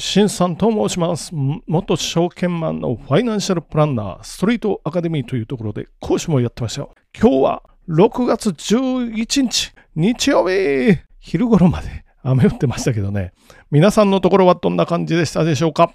新さんと申します。元証券マンのファイナンシャルプランナー、ストリートアカデミーというところで講師もやってましたよ。今日は6月11日、日曜日、昼頃まで雨降ってましたけどね。皆さんのところはどんな感じでしたでしょうか？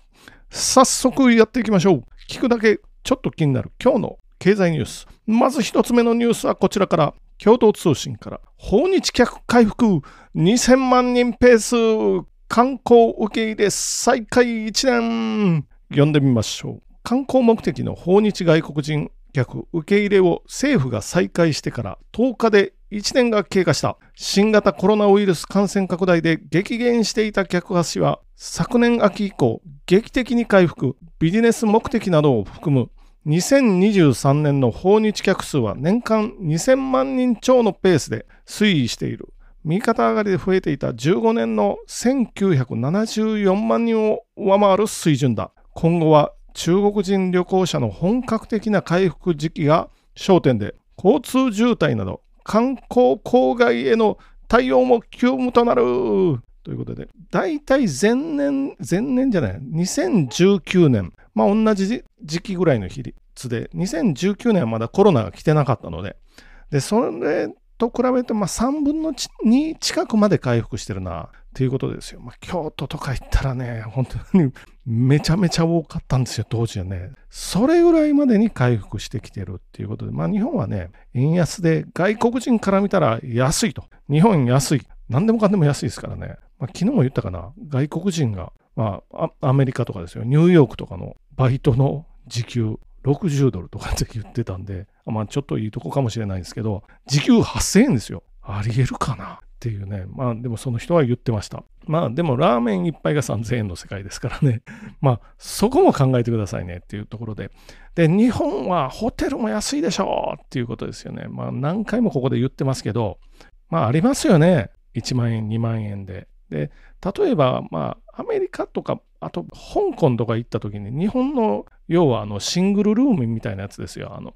早速やっていきましょう。聞くだけちょっと気になる今日の経済ニュース。まず一つ目のニュースはこちらから。共同通信から。訪日客回復2000万人ペース。観光受け入れ再開1年。読んでみましょう。観光目的の訪日外国人客受け入れを政府が再開してから10日で1年が経過した新型コロナウイルス感染拡大で激減していた客足は昨年秋以降劇的に回復ビジネス目的などを含む2023年の訪日客数は年間2000万人超のペースで推移している右肩上がりで増えていた15年の1974万人を上回る水準だ。今後は中国人旅行者の本格的な回復時期が焦点で交通渋滞など観光郊外への対応も急務となる。ということで大体前年前年じゃない2019年まあ同じ時期ぐらいの比率で2019年はまだコロナが来てなかったのででそれと比べてまあ3分の2近くまで回復してるなっていうことですよ。まあ、京都とか行ったらね、本当にめちゃめちゃ多かったんですよ、当時はね。それぐらいまでに回復してきてるっていうことで、まあ日本はね、円安で外国人から見たら安いと。日本安い。何でもかんでも安いですからね。まあ、昨日も言ったかな、外国人が、まあアメリカとかですよ、ニューヨークとかのバイトの時給60ドルとかって言ってたんで、まあちょっといいとこかもしれないですけど、時給8000円ですよ。ありえるかな？っていうね。まあでもその人は言ってました。まあでもラーメン一杯が3000円の世界ですからね。まあそこも考えてくださいねっていうところで。で、日本はホテルも安いでしょうっていうことですよね。まあ何回もここで言ってますけど、まあありますよね。1万円、2万円で。で、例えばまあアメリカとかあと香港とか行った時に日本の要はあのシングルルームみたいなやつですよ。あの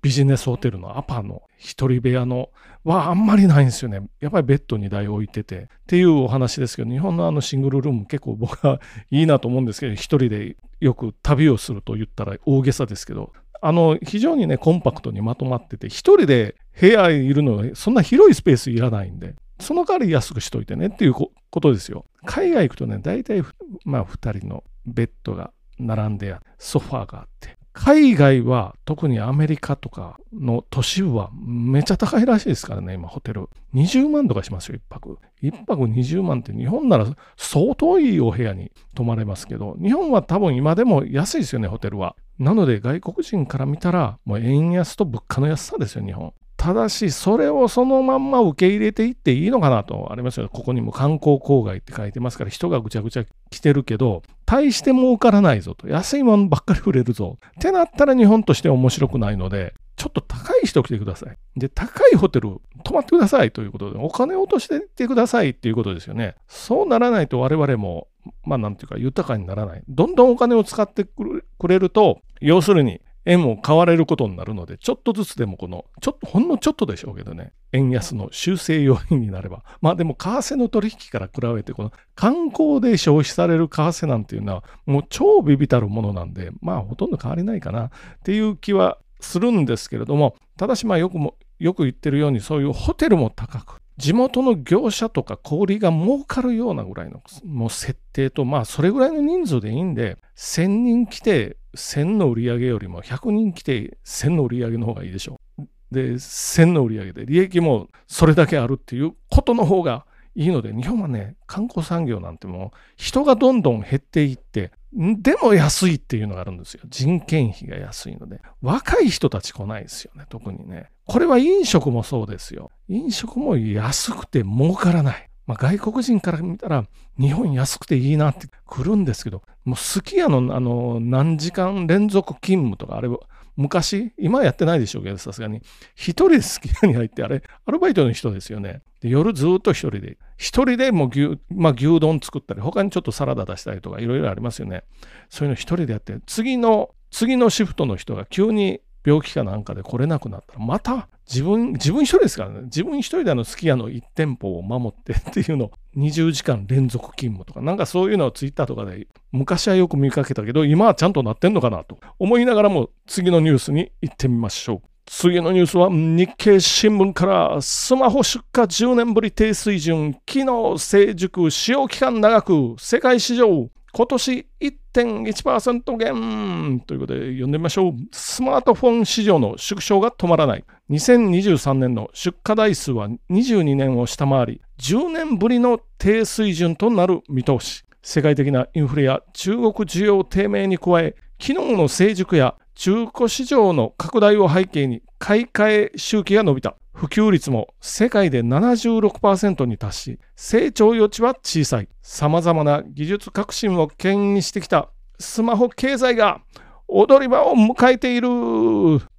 ビジネスホテルのアパの一人部屋のはあんまりないんですよね。やっぱりベッド2台置いててっていうお話ですけど、日本のあのシングルルーム結構僕はいいなと思うんですけど、一人でよく旅をすると言ったら大げさですけど、あの非常にね、コンパクトにまとまってて、一人で部屋いるのそんな広いスペースいらないんで、その代わり安くしといてねっていうことですよ。海外行くとね、大体、まあ2人のベッドが並んでソファーがあって、海外は特にアメリカとかの都市部はめちゃ高いらしいですからね、今ホテル。20万とかしますよ、1泊。1泊20万って日本なら相当いいお部屋に泊まれますけど、日本は多分今でも安いですよね、ホテルは。なので外国人から見たら、もう円安と物価の安さですよ、日本。ただし、それをそのまんま受け入れていっていいのかなとありますよね。ここにも観光郊外って書いてますから、人がぐちゃぐちゃ来てるけど、大して儲からないぞと。安いものばっかり売れるぞ。ってなったら日本として面白くないので、ちょっと高い人来てください。で、高いホテル泊まってくださいということで、お金を落としていってくださいっていうことですよね。そうならないと我々も、まあなんていうか豊かにならない。どんどんお金を使ってくれると、要するに円も買われることになるので、ちょっとずつでもこの、ちょっと、ほんのちょっとでしょうけどね、円安の修正要因になれば。まあでも、為替の取引から比べて、この観光で消費される為替なんていうのは、もう超ビビたるものなんで、まあほとんど変わりないかなっていう気はするんですけれども、ただしまあよくも、よく言ってるように、そういうホテルも高く、地元の業者とか小売が儲かるようなぐらいのもう設定と、まあそれぐらいの人数でいいんで、1000人来て1000の売り上げよりも100人来て1000の売り上げの方がいいでしょう。で、1000の売り上げで利益もそれだけあるっていうことの方がいいので、日本はね、観光産業なんてもう人がどんどん減っていって、でも安いっていうのがあるんですよ。人件費が安いので。若い人たち来ないですよね、特にね。これは飲食もそうですよ。飲食も安くて儲からない。まあ、外国人から見たら日本安くていいなって来るんですけど、もう好きやのあの何時間連続勤務とかあれ昔、今やってないでしょうけど、さすがに。一人で好き家に入って、あれ、アルバイトの人ですよね。で夜ずっと一人で。一人でもう牛,、まあ、牛丼作ったり、他にちょっとサラダ出したりとか、いろいろありますよね。そういうの一人でやって、次の、次のシフトの人が急に病気かなんかで来れなくなったら、また自分、自分一人ですからね。自分一人であの、すき家の1店舗を守ってっていうのを、20時間連続勤務とか、なんかそういうのをツイッターとかで、昔はよく見かけたけど、今はちゃんとなってんのかなと思いながらも、次のニュースに行ってみましょう。次のニュースは日経新聞からスマホ出荷10年ぶり低水準、機能成熟、使用期間長く、世界市場今年1.1%減ということで読んでみましょう。スマートフォン市場の縮小が止まらない。2023年の出荷台数は22年を下回り、10年ぶりの低水準となる見通し。世界的なインフレや中国需要低迷に加え、機能の成熟や中古市場の拡大を背景に買い替え周期が伸びた。普及率も世界で76%に達し、成長余地は小さい。様々な技術革新を牽引してきたスマホ経済が踊り場を迎えている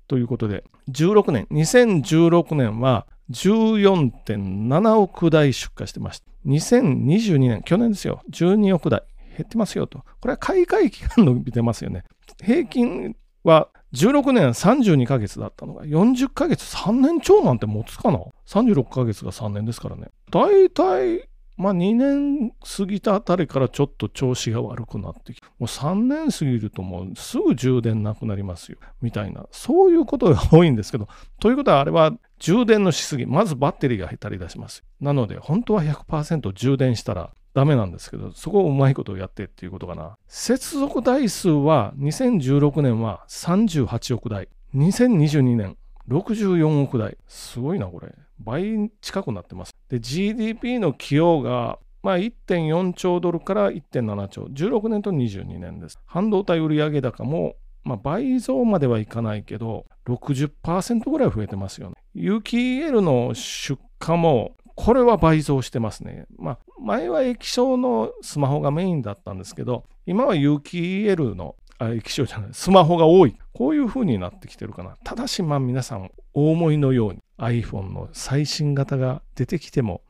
ということで、16年、2016年は14.7億台出荷してました。2022年、去年ですよ、12億台減ってますよと。これは買い替え期間伸びてますよね。平均は16年32ヶ月だったのが40ヶ月3年超なんて持つかな ?36 ヶ月が3年ですからね。大体、まあ2年過ぎたあたりからちょっと調子が悪くなってきて、もう3年過ぎるともうすぐ充電なくなりますよ。みたいな、そういうことが多いんですけど、ということはあれは充電のしすぎ、まずバッテリーが減ったり出します。なので、本当は100%充電したらダメなんですけど、そこをうまいことをやってっていうことかな。接続台数は2016年は38億台、2022年64億台。すごいな、これ。倍近くなってます。で、GDP の寄与が、まあ、1.4兆ドルから1.7兆。16年と22年です。半導体売上高も、まあ、倍増まではいかないけど、60%ぐらい増えてますよね。有機 EL の出荷もこれは倍増してますね。まあ、前は液晶のスマホがメインだったんですけど、今は有機 EL の、あ、液晶じゃない、スマホが多い。こういう風になってきてるかな。ただし、まあ皆さん、お思いのように iPhone の最新型が出てきても、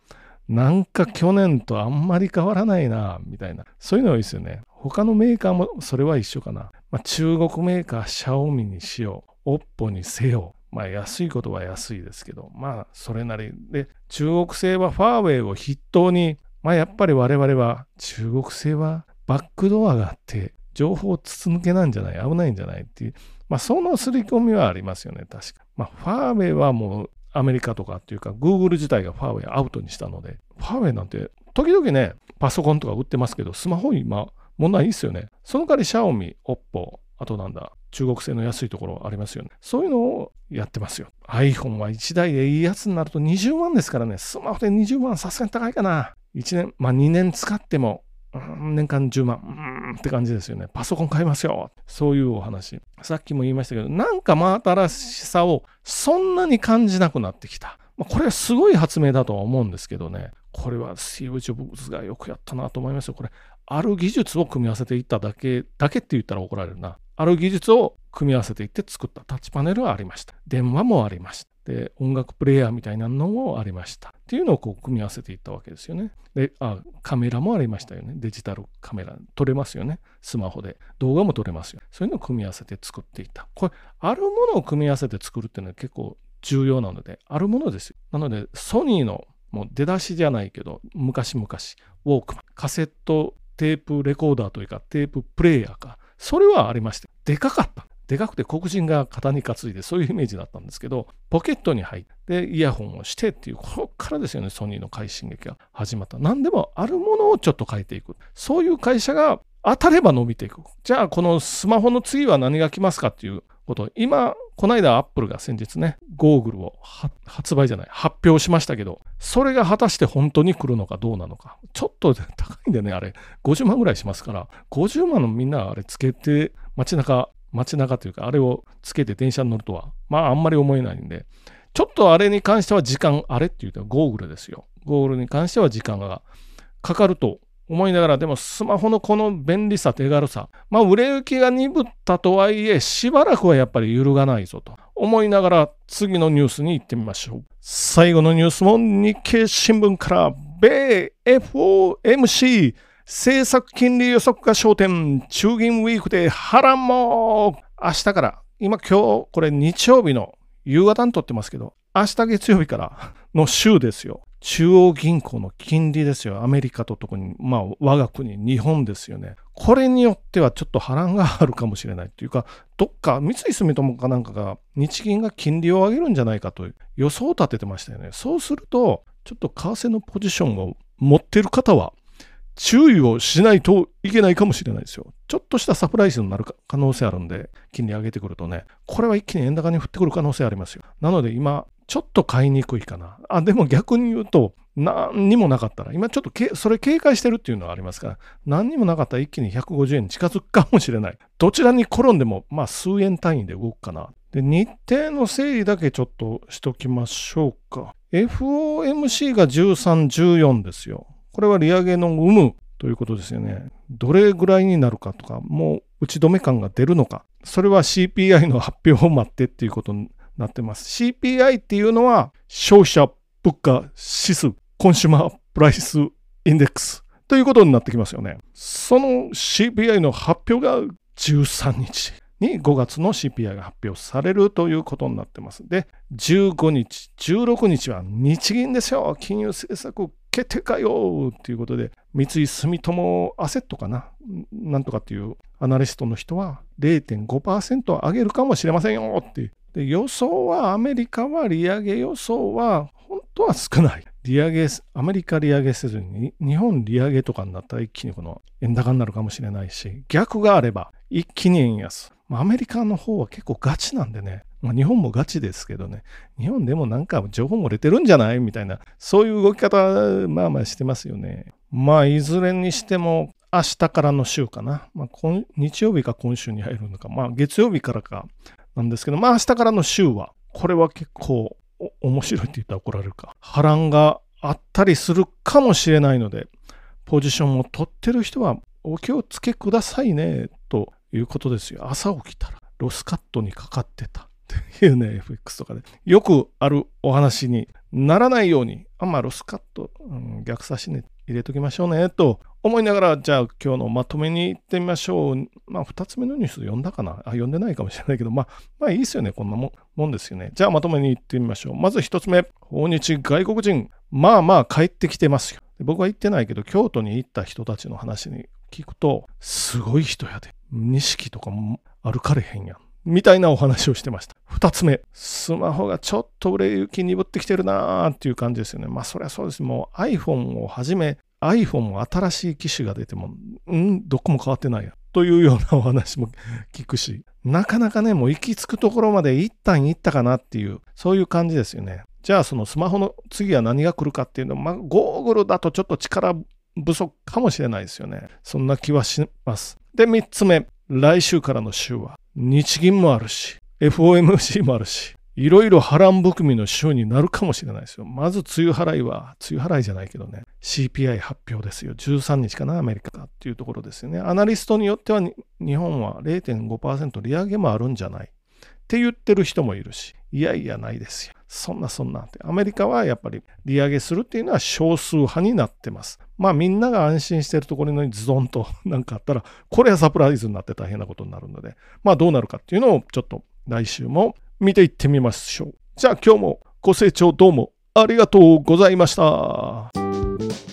なんか去年とあんまり変わらないな、みたいな。そういうのがいいですよね。他のメーカーもそれは一緒かな。まあ、中国メーカー、シャオミにしよう、OPPO にせよ、まあ安いことは安いですけど、まあそれなりで、中国製はファーウェイを筆頭に、まあやっぱり我々は中国製はバックドアがあって、情報を筒抜けなんじゃない危ないんじゃないっていう、まあその刷り込みはありますよね、確か。まあファーウェイはもうアメリカとかっていうか、Google 自体がファーウェイアウトにしたので、ファーウェイなんて時々ね、パソコンとか売ってますけど、スマホ今、問題いいっすよね。その代わり、シャオミ、オッポ、あとなんだ、中国製の安いところありますよね。そういうのをやってますよ。iPhone は1台でいいやつになると20万ですからね。スマホで20万さすがに高いかな。1年、まあ2年使っても、うん、年間10万、うんって感じですよね。パソコン買いますよ。そういうお話。さっきも言いましたけど、なんか真新しさをそんなに感じなくなってきた。まあ、これはすごい発明だとは思うんですけどね。これはスティーブ・ジョブズがよくやったなと思いますよ。これ、ある技術を組み合わせていっただけ、だけって言ったら怒られるな。ある技術を組み合わせていって作ったタッチパネルはありました。電話もありました。で、音楽プレイヤーみたいなのもありました。っていうのをこう組み合わせていったわけですよね。で、あ、カメラもありましたよね。デジタルカメラ。撮れますよね。スマホで。動画も撮れますよ。そういうのを組み合わせて作っていった。これ、あるものを組み合わせて作るっていうのは結構重要なので、あるものですよ。なので、ソニーのもう出だしじゃないけど、昔々、ウォークマン、カセットテープレコーダーというか、テーププレイヤーか。それはありまして、でかかった。でかくて黒人が肩に担いで、そういうイメージだったんですけど、ポケットに入って、イヤホンをしてっていう、ここからですよね、ソニーの快進撃が始まった。何でもあるものをちょっと変えていく。そういう会社が当たれば伸びていく。じゃあ、このスマホの次は何が来ますかっていうこと今、この間アップルが先日ね、ゴーグルを発売じゃない、発表しましたけど、それが果たして本当に来るのかどうなのか。ちょっと高いんでね、あれ、50万ぐらいしますから、50万のみんなあれつけて、街中、街中というか、あれをつけて電車に乗るとは、まああんまり思えないんで、ちょっとあれに関しては時間、あれって言うとゴーグルですよ。ゴーグルに関しては時間がかかると思いながら、でもスマホのこの便利さ、手軽さ、まあ売れ行きが鈍ったとはいえ、しばらくはやっぱり揺るがないぞと思いながら、次のニュースに行ってみましょう。最後のニュースも日経新聞から、米 FOMC 政策金利予測が焦点、中銀ウィークで波乱も明日から、今今日これ日曜日の夕方に撮ってますけど、明日月曜日からの週ですよ。中央銀行の金利ですよ。アメリカと特に、まあ、我が国、日本ですよね。これによってはちょっと波乱があるかもしれないというか、どっか三井住友かなんかが日銀が金利を上げるんじゃないかと予想を立ててましたよね。そうすると、ちょっと為替のポジションを持っている方は、注意をしないといけないかもしれないですよ。ちょっとしたサプライズになる可能性あるんで、金利上げてくるとね、これは一気に円高に降ってくる可能性ありますよ。なので今、ちょっと買いにくいかな。あ、でも逆に言うと、何にもなかったら、今ちょっとけそれ警戒してるっていうのはありますから、何にもなかったら一気に150円に近づくかもしれない。どちらに転んでも、まあ数円単位で動くかな。で、日程の整理だけちょっとしときましょうか。FOMC が13、14ですよ。これは利上げの有無ということですよね。どれぐらいになるかとか、もう打ち止め感が出るのか。それは CPI の発表を待ってっていうことになってます。CPI っていうのは消費者物価指数、 consumer price index ということになってきますよね。その CPI の発表が13日に5月の CPI が発表されるということになってます。で、15日、16日は日銀ですよ。金融政策決定会合ということで、三井住友アセットかななんとかっていうアナリストの人は0.5%上げるかもしれませんよってで予想はアメリカは利上げ予想は本当は少ない。利上げ、アメリカ利上げせずに日本利上げとかになったら一気にこの円高になるかもしれないし、逆があれば一気に円安。アメリカの方は結構ガチなんでね、まあ、日本もガチですけどね、日本でもなんか情報漏れてるんじゃないみたいな、そういう動き方、まあまあしてますよね。まあ、いずれにしても、明日からの週かな。まあ、日曜日か今週に入るのか、まあ、月曜日からかなんですけど、まあ明日からの週は、これは結構面白いって言ったら怒られるか。波乱があったりするかもしれないので、ポジションを取ってる人はお気をつけくださいね、ということですよ。朝起きたらロスカットにかかってたっていうね、FX とかで。よくあるお話にならないように、あんまロスカット、うん、逆差しね入れときましょうね、と思いながら、じゃあ今日のまとめに行ってみましょう。まあ、2つ目のニュース読んだかな？あ、読んでないかもしれないけど、まあ、まあいいですよね。こんなももんですよね。じゃあまとめに行ってみましょう。まず1つ目、訪日外国人。まあまあ帰ってきてますよ。僕は行ってないけど、京都に行った人たちの話に聞くと、すごい人やで。錦とかも歩かれへんやん。みたいなお話をしてました。二つ目、スマホがちょっと売れ行き鈍ってきてるなーっていう感じですよね。まあそりゃそうです。もう iPhone をはじめ、iPhone も新しい機種が出ても、ん？どこも変わってないや。というようなお話も聞くし、なかなかね、もう行き着くところまで一旦行ったかなっていう、そういう感じですよね。じゃあそのスマホの次は何が来るかっていうのは、まあ、ゴーグルだとちょっと力不足かもしれないですよね。そんな気はします。で、3つ目。来週からの週は日銀もあるし、FOMC もあるし、いろいろ波乱含みの週になるかもしれないですよ。まず、梅雨払いは、梅雨払いじゃないけどね、CPI 発表ですよ。13日かな、アメリカかっていうところですよね。アナリストによっては、日本は0.5%利上げもあるんじゃないって言ってる人もいるし、いやいやないですよ。そんなそんなって。アメリカはやっぱり利上げするっていうのは少数派になってます。まあみんなが安心してるところにズドンと なんかあったら、これはサプライズになって大変なことになるので、まあどうなるかっていうのをちょっと来週も見ていってみましょう。じゃあ今日もご清聴どうもありがとうございました。